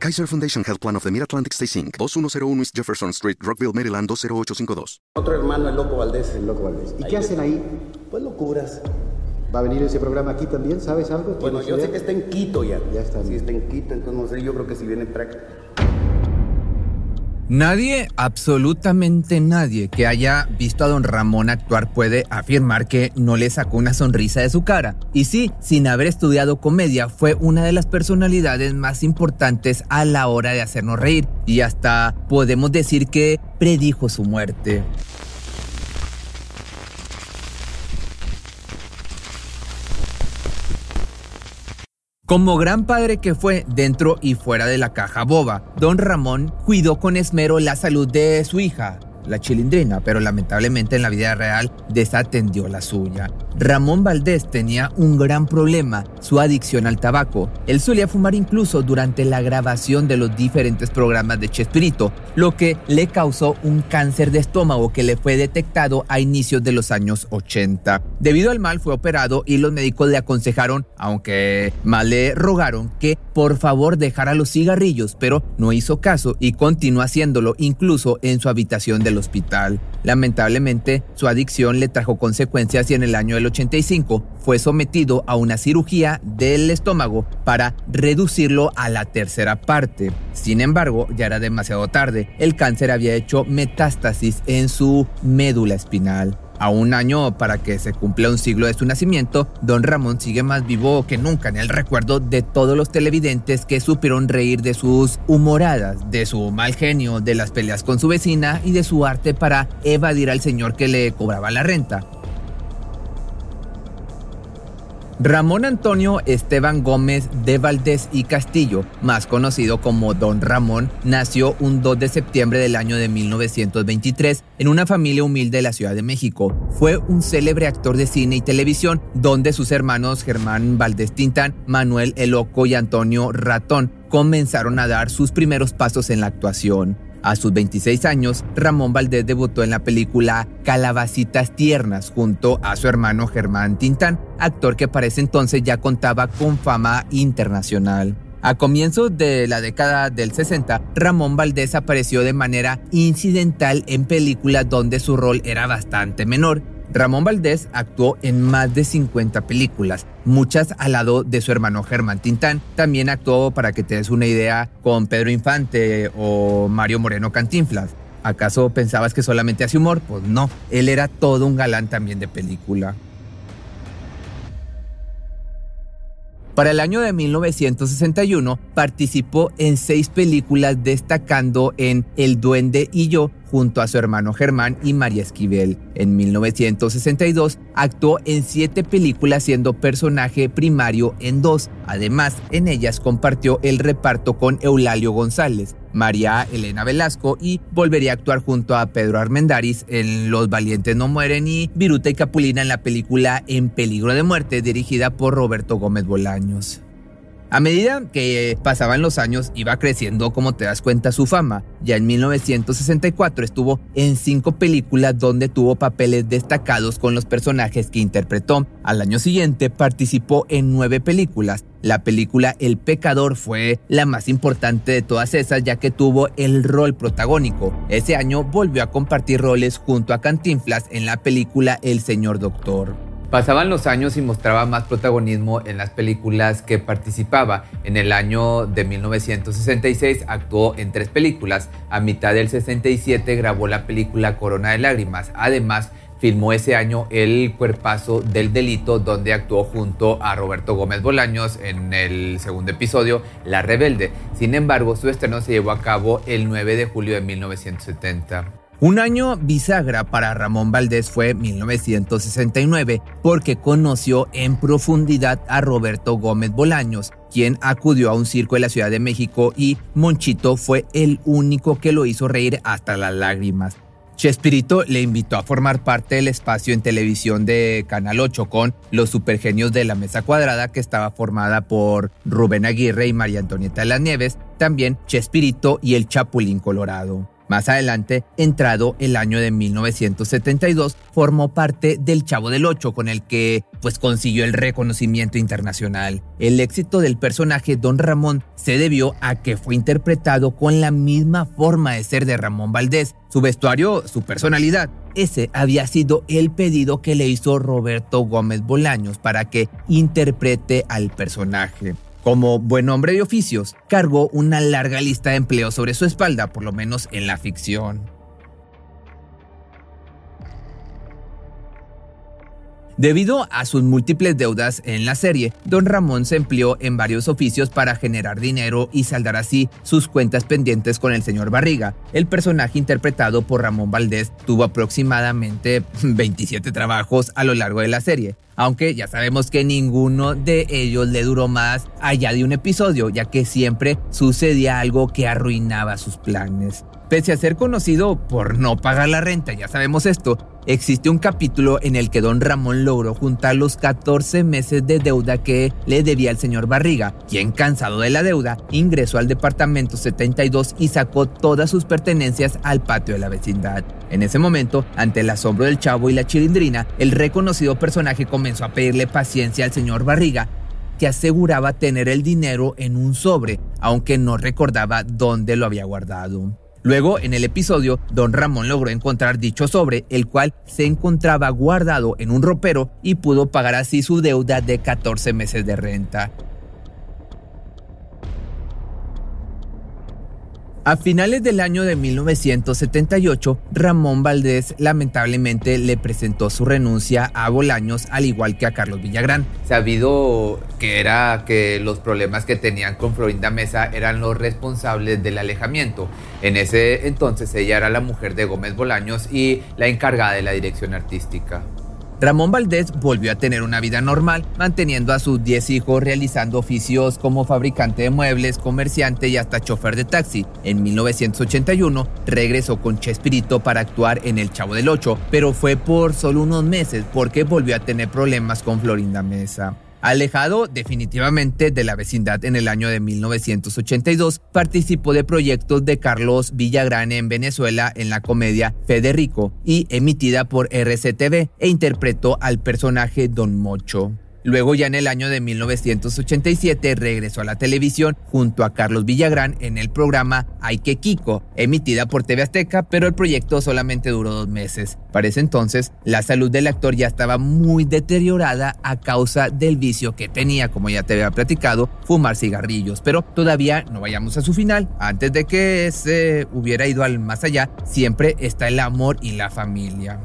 Kaiser Foundation Health Plan of the Mid-Atlantic Stay Inc. 2101 East Jefferson Street, Rockville, Maryland 20852. Otro hermano, el Loco Valdés. El Loco Valdés. ¿Y qué hacen ahí? Pues locuras. ¿Va a venir ese programa aquí también? ¿Sabes algo? Bueno, yo sé que está en Quito ya. Ya está. Sí, está en Quito, entonces no sé, yo creo que si viene acá. Nadie, absolutamente nadie que haya visto a don Ramón actuar puede afirmar que no le sacó una sonrisa de su cara. Y sí, sin haber estudiado comedia, fue una de las personalidades más importantes a la hora de hacernos reír. Y hasta podemos decir que predijo su muerte. Como gran padre que fue dentro y fuera de la caja boba, don Ramón cuidó con esmero la salud de su hija, la chilindrina, pero lamentablemente en la vida real desatendió la suya. Ramón Valdés tenía un gran problema, su adicción al tabaco. Él solía fumar incluso durante la grabación de los diferentes programas de Chespirito, lo que le causó un cáncer de estómago que le fue detectado a inicios de los años 80. Debido al mal fue operado y los médicos le aconsejaron, aunque mal le rogaron, que por favor dejara los cigarrillos, pero no hizo caso y continuó haciéndolo incluso en su habitación del hospital. Lamentablemente, su adicción le trajo consecuencias y en el año del 85 fue sometido a una cirugía del estómago para reducirlo a la tercera parte. Sin embargo, ya era demasiado tarde. El cáncer había hecho metástasis en su médula espinal. A un año para que se cumpla un siglo de su nacimiento, don Ramón sigue más vivo que nunca en el recuerdo de todos los televidentes que supieron reír de sus humoradas, de su mal genio, de las peleas con su vecina y de su arte para evadir al señor que le cobraba la renta. Ramón Antonio Esteban Gómez de Valdés y Castillo, más conocido como Don Ramón, nació un 2 de septiembre del año de 1923 en una familia humilde de la Ciudad de México. Fue un célebre actor de cine y televisión, donde sus hermanos Germán Valdés Tintán, Manuel El Loco y Antonio Ratón comenzaron a dar sus primeros pasos en la actuación. A sus 26 años, Ramón Valdés debutó en la película Calabacitas Tiernas junto a su hermano Germán Tintán, actor que para ese entonces ya contaba con fama internacional. A comienzos de la década del 60, Ramón Valdés apareció de manera incidental en películas donde su rol era bastante menor Ramón Valdés actuó en más de 50 películas, muchas al lado de su hermano Germán Tintán. También actuó, para que te des una idea, con Pedro Infante o Mario Moreno Cantinflas. ¿Acaso pensabas que solamente hace humor? Pues no, él era todo un galán también de película. Para el año de 1961 participó en seis películas destacando en El Duende y yo junto a su hermano Germán y María Esquivel. En 1962 actuó en siete películas siendo personaje primario en dos. Además, en ellas compartió el reparto con Eulalio González, María Elena Velasco y volvería a actuar junto a Pedro Armendáriz en Los Valientes No Mueren y Viruta y Capulina en la película En Peligro de Muerte dirigida por Roberto Gómez Bolaños. A medida que pasaban los años, iba creciendo, como te das cuenta, su fama. Ya en 1964 estuvo en cinco películas donde tuvo papeles destacados con los personajes que interpretó. Al año siguiente participó en nueve películas. La película El Pecador fue la más importante de todas esas ya que tuvo el rol protagónico. Ese año volvió a compartir roles junto a Cantinflas en la película El Señor Doctor. Pasaban los años y mostraba más protagonismo en las películas que participaba. En el año de 1966 actuó en tres películas. A mitad del 67 grabó la película Corona de Lágrimas. Además, filmó ese año El Cuerpazo del Delito, donde actuó junto a Roberto Gómez Bolaños en el segundo episodio, La Rebelde. Sin embargo, su estreno se llevó a cabo el 9 de julio de 1970. Un año bisagra para Ramón Valdés fue 1969 porque conoció en profundidad a Roberto Gómez Bolaños, quien acudió a un circo de la Ciudad de México y Monchito fue el único que lo hizo reír hasta las lágrimas. Chespirito le invitó a formar parte del espacio en televisión de Canal 8 con Los Supergenios de la Mesa Cuadrada, que estaba formada por Rubén Aguirre y María Antonieta de las Nieves, también Chespirito y el Chapulín Colorado. Más adelante, entrado el año de 1972, formó parte del Chavo del Ocho, con el que pues consiguió el reconocimiento internacional. El éxito del personaje Don Ramón se debió a que fue interpretado con la misma forma de ser de Ramón Valdés, su vestuario, su personalidad. Ese había sido el pedido que le hizo Roberto Gómez Bolaños para que interprete al personaje. Como buen hombre de oficios, cargó una larga lista de empleos sobre su espalda, por lo menos en la ficción. Debido a sus múltiples deudas en la serie, Don Ramón se empleó en varios oficios para generar dinero y saldar así sus cuentas pendientes con el señor Barriga. El personaje interpretado por Ramón Valdés tuvo aproximadamente 27 trabajos a lo largo de la serie, aunque ya sabemos que ninguno de ellos le duró más allá de un episodio, ya que siempre sucedía algo que arruinaba sus planes. Pese a ser conocido por no pagar la renta, ya sabemos esto, existe un capítulo en el que don Ramón logró juntar los 14 meses de deuda que le debía al señor Barriga, quien cansado de la deuda, ingresó al departamento 72 y sacó todas sus pertenencias al patio de la vecindad. En ese momento, ante el asombro del chavo y la chilindrina, el reconocido personaje comenzó a pedirle paciencia al señor Barriga, que aseguraba tener el dinero en un sobre, aunque no recordaba dónde lo había guardado. Luego, en el episodio, don Ramón logró encontrar dicho sobre, el cual se encontraba guardado en un ropero y pudo pagar así su deuda de 14 meses de renta. A finales del año de 1978, Ramón Valdés lamentablemente le presentó su renuncia a Bolaños, al igual que a Carlos Villagrán. Sabido que era que los problemas que tenían con Florinda Mesa eran los responsables del alejamiento. En ese entonces ella era la mujer de Gómez Bolaños y la encargada de la dirección artística. Ramón Valdés volvió a tener una vida normal, manteniendo a sus 10 hijos realizando oficios como fabricante de muebles, comerciante y hasta chofer de taxi. En 1981 regresó con Chespirito para actuar en El Chavo del Ocho, pero fue por solo unos meses porque volvió a tener problemas con Florinda Mesa. Alejado definitivamente de la vecindad en el año de 1982, participó de proyectos de Carlos Villagrán en Venezuela en la comedia Federico y emitida por RCTV e interpretó al personaje Don Mocho. Luego ya en el año de 1987 regresó a la televisión junto a Carlos Villagrán en el programa Ay que Kiko, emitida por TV Azteca, pero el proyecto solamente duró dos meses. Para ese entonces, la salud del actor ya estaba muy deteriorada a causa del vicio que tenía, como ya te había platicado, fumar cigarrillos. Pero todavía no vayamos a su final. Antes de que se hubiera ido al más allá, siempre está el amor y la familia.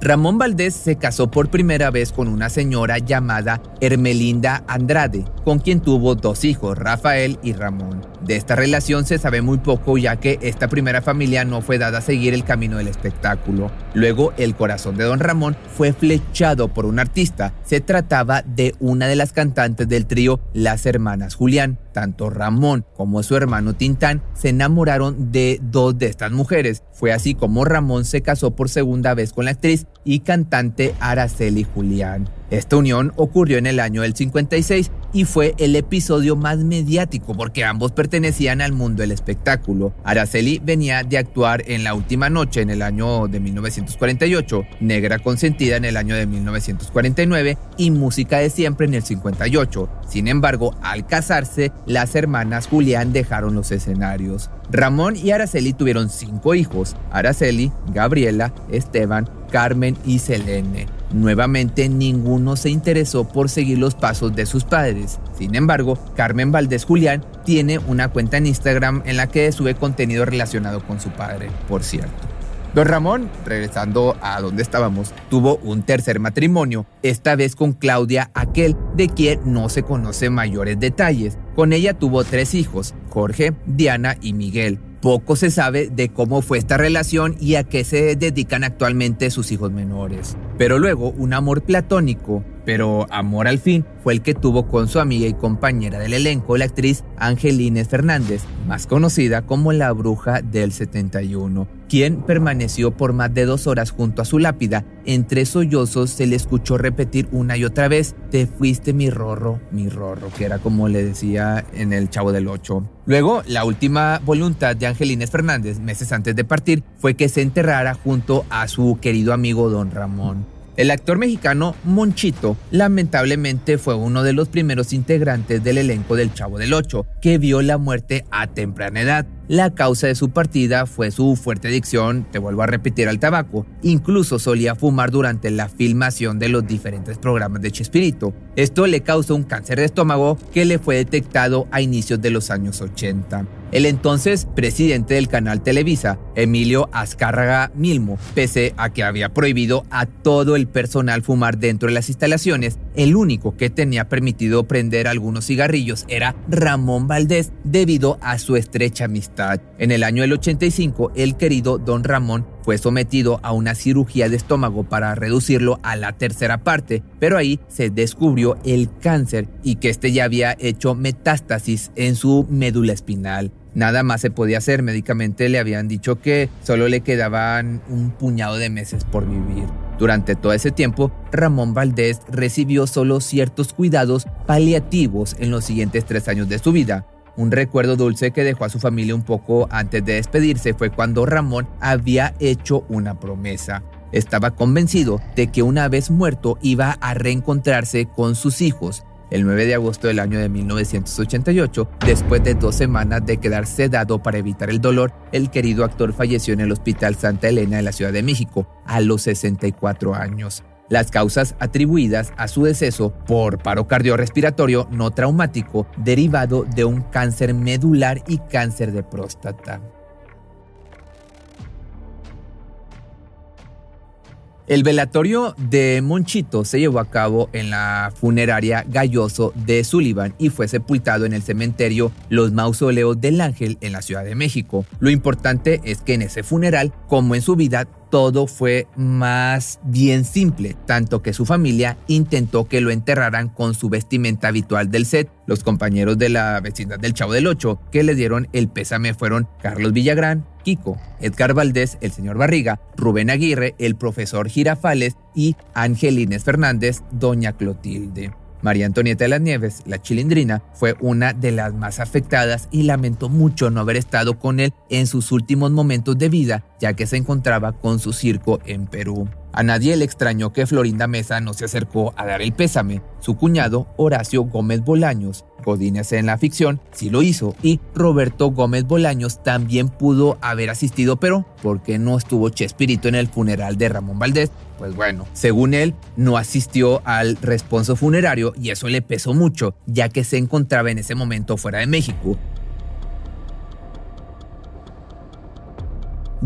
Ramón Valdés se casó por primera vez con una señora llamada Hermelinda Andrade, con quien tuvo dos hijos, Rafael y Ramón. De esta relación se sabe muy poco ya que esta primera familia no fue dada a seguir el camino del espectáculo. Luego el corazón de don Ramón fue flechado por un artista. Se trataba de una de las cantantes del trío Las Hermanas Julián. Tanto Ramón como su hermano Tintán se enamoraron de dos de estas mujeres. Fue así como Ramón se casó por segunda vez con la actriz y cantante Araceli Julián. Esta unión ocurrió en el año del 56 y fue el episodio más mediático porque ambos pertenecían al mundo del espectáculo. Araceli venía de actuar en La Última Noche en el año de 1948, Negra Consentida en el año de 1949 y Música de Siempre en el 58. Sin embargo, al casarse, las hermanas Julián dejaron los escenarios. Ramón y Araceli tuvieron cinco hijos, Araceli, Gabriela, Esteban, Carmen y Selene. Nuevamente ninguno se interesó por seguir los pasos de sus padres. Sin embargo, Carmen Valdés Julián tiene una cuenta en Instagram en la que sube contenido relacionado con su padre, por cierto. Don Ramón, regresando a donde estábamos, tuvo un tercer matrimonio, esta vez con Claudia Aquel, de quien no se conocen mayores detalles. Con ella tuvo tres hijos, Jorge, Diana y Miguel. Poco se sabe de cómo fue esta relación y a qué se dedican actualmente sus hijos menores. Pero luego un amor platónico pero amor al fin fue el que tuvo con su amiga y compañera del elenco, la actriz Angelines Fernández, más conocida como la bruja del 71, quien permaneció por más de dos horas junto a su lápida. Entre sollozos se le escuchó repetir una y otra vez, te fuiste mi rorro, mi rorro, que era como le decía en el Chavo del Ocho. Luego, la última voluntad de Angelines Fernández, meses antes de partir, fue que se enterrara junto a su querido amigo Don Ramón. El actor mexicano Monchito lamentablemente fue uno de los primeros integrantes del elenco del Chavo del Ocho que vio la muerte a temprana edad. La causa de su partida fue su fuerte adicción, te vuelvo a repetir, al tabaco. Incluso solía fumar durante la filmación de los diferentes programas de Chespirito. Esto le causó un cáncer de estómago que le fue detectado a inicios de los años 80. El entonces presidente del canal Televisa, Emilio Azcárraga Milmo, pese a que había prohibido a todo el personal fumar dentro de las instalaciones, el único que tenía permitido prender algunos cigarrillos era Ramón Valdés debido a su estrecha amistad. En el año del 85, el querido Don Ramón fue sometido a una cirugía de estómago para reducirlo a la tercera parte, pero ahí se descubrió el cáncer y que este ya había hecho metástasis en su médula espinal. Nada más se podía hacer, médicamente le habían dicho que solo le quedaban un puñado de meses por vivir. Durante todo ese tiempo, Ramón Valdés recibió solo ciertos cuidados paliativos en los siguientes tres años de su vida. Un recuerdo dulce que dejó a su familia un poco antes de despedirse fue cuando Ramón había hecho una promesa. Estaba convencido de que una vez muerto iba a reencontrarse con sus hijos. El 9 de agosto del año de 1988, después de dos semanas de quedar sedado para evitar el dolor, el querido actor falleció en el Hospital Santa Elena de la Ciudad de México a los 64 años las causas atribuidas a su deceso por paro cardiorrespiratorio no traumático derivado de un cáncer medular y cáncer de próstata. El velatorio de Monchito se llevó a cabo en la funeraria Galloso de Sullivan y fue sepultado en el cementerio Los Mausoleos del Ángel en la Ciudad de México. Lo importante es que en ese funeral, como en su vida, todo fue más bien simple, tanto que su familia intentó que lo enterraran con su vestimenta habitual del set. Los compañeros de la vecindad del Chavo del Ocho que le dieron el pésame fueron Carlos Villagrán, Kiko, Edgar Valdés, el señor Barriga, Rubén Aguirre, el profesor Girafales y Angelines Fernández, doña Clotilde. María Antonieta de las Nieves, la chilindrina, fue una de las más afectadas y lamentó mucho no haber estado con él en sus últimos momentos de vida, ya que se encontraba con su circo en Perú. A nadie le extrañó que Florinda Mesa no se acercó a dar el pésame. Su cuñado, Horacio Gómez Bolaños, Godínez en la ficción, sí lo hizo. Y Roberto Gómez Bolaños también pudo haber asistido, pero ¿por qué no estuvo Chespirito en el funeral de Ramón Valdés? Pues bueno, según él, no asistió al responso funerario y eso le pesó mucho, ya que se encontraba en ese momento fuera de México.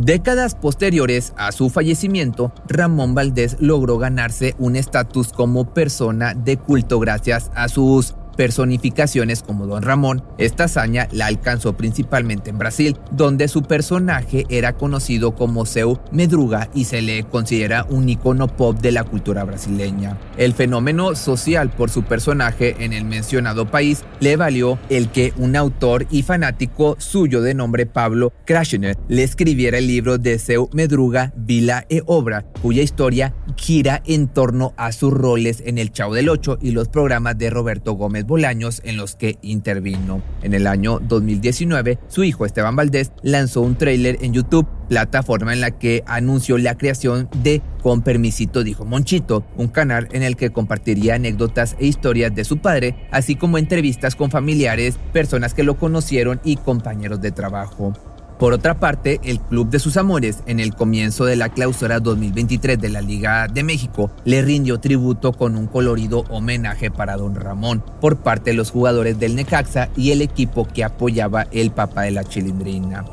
Décadas posteriores a su fallecimiento, Ramón Valdés logró ganarse un estatus como persona de culto gracias a sus personificaciones como Don Ramón, esta hazaña la alcanzó principalmente en Brasil, donde su personaje era conocido como Seu Medruga y se le considera un icono pop de la cultura brasileña. El fenómeno social por su personaje en el mencionado país le valió el que un autor y fanático suyo de nombre Pablo Krashner le escribiera el libro de Seu Medruga, Vila e Obra, cuya historia gira en torno a sus roles en El Chavo del Ocho y los programas de Roberto Gómez Bolaños en los que intervino. En el año 2019, su hijo Esteban Valdés lanzó un tráiler en YouTube, plataforma en la que anunció la creación de Con Permisito dijo Monchito, un canal en el que compartiría anécdotas e historias de su padre, así como entrevistas con familiares, personas que lo conocieron y compañeros de trabajo. Por otra parte, el Club de sus Amores, en el comienzo de la clausura 2023 de la Liga de México, le rindió tributo con un colorido homenaje para Don Ramón por parte de los jugadores del Necaxa y el equipo que apoyaba el papá de la chilindrina.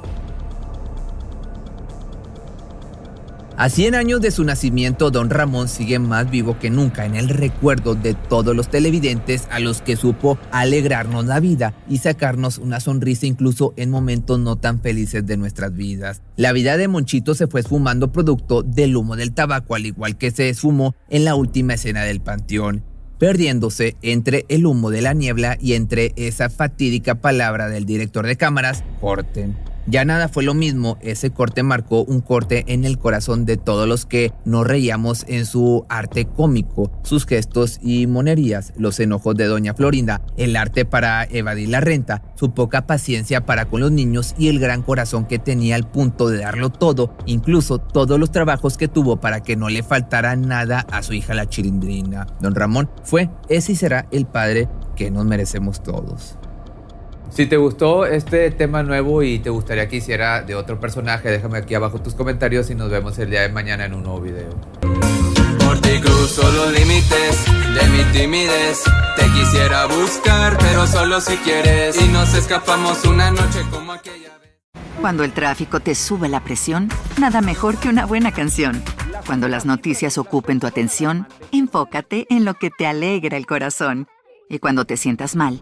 A 100 años de su nacimiento, don Ramón sigue más vivo que nunca en el recuerdo de todos los televidentes a los que supo alegrarnos la vida y sacarnos una sonrisa incluso en momentos no tan felices de nuestras vidas. La vida de Monchito se fue esfumando producto del humo del tabaco, al igual que se esfumó en la última escena del panteón. perdiéndose entre el humo de la niebla y entre esa fatídica palabra del director de cámaras, corten. Ya nada fue lo mismo, ese corte marcó un corte en el corazón de todos los que nos reíamos en su arte cómico, sus gestos y monerías, los enojos de doña Florinda, el arte para evadir la renta, su poca paciencia para con los niños y el gran corazón que tenía al punto de darlo todo, incluso todos los trabajos que tuvo para que no le faltara nada a su hija la chilindrina. Don Ramón fue, ese y será el padre que nos merecemos todos. Si te gustó este tema nuevo y te gustaría que hiciera de otro personaje, déjame aquí abajo tus comentarios y nos vemos el día de mañana en un nuevo video. Por ti cruzo los límites de mi timidez. Te quisiera buscar, pero solo si quieres. Y nos escapamos una noche como aquella vez. Cuando el tráfico te sube la presión, nada mejor que una buena canción. Cuando las noticias ocupen tu atención, enfócate en lo que te alegra el corazón. Y cuando te sientas mal,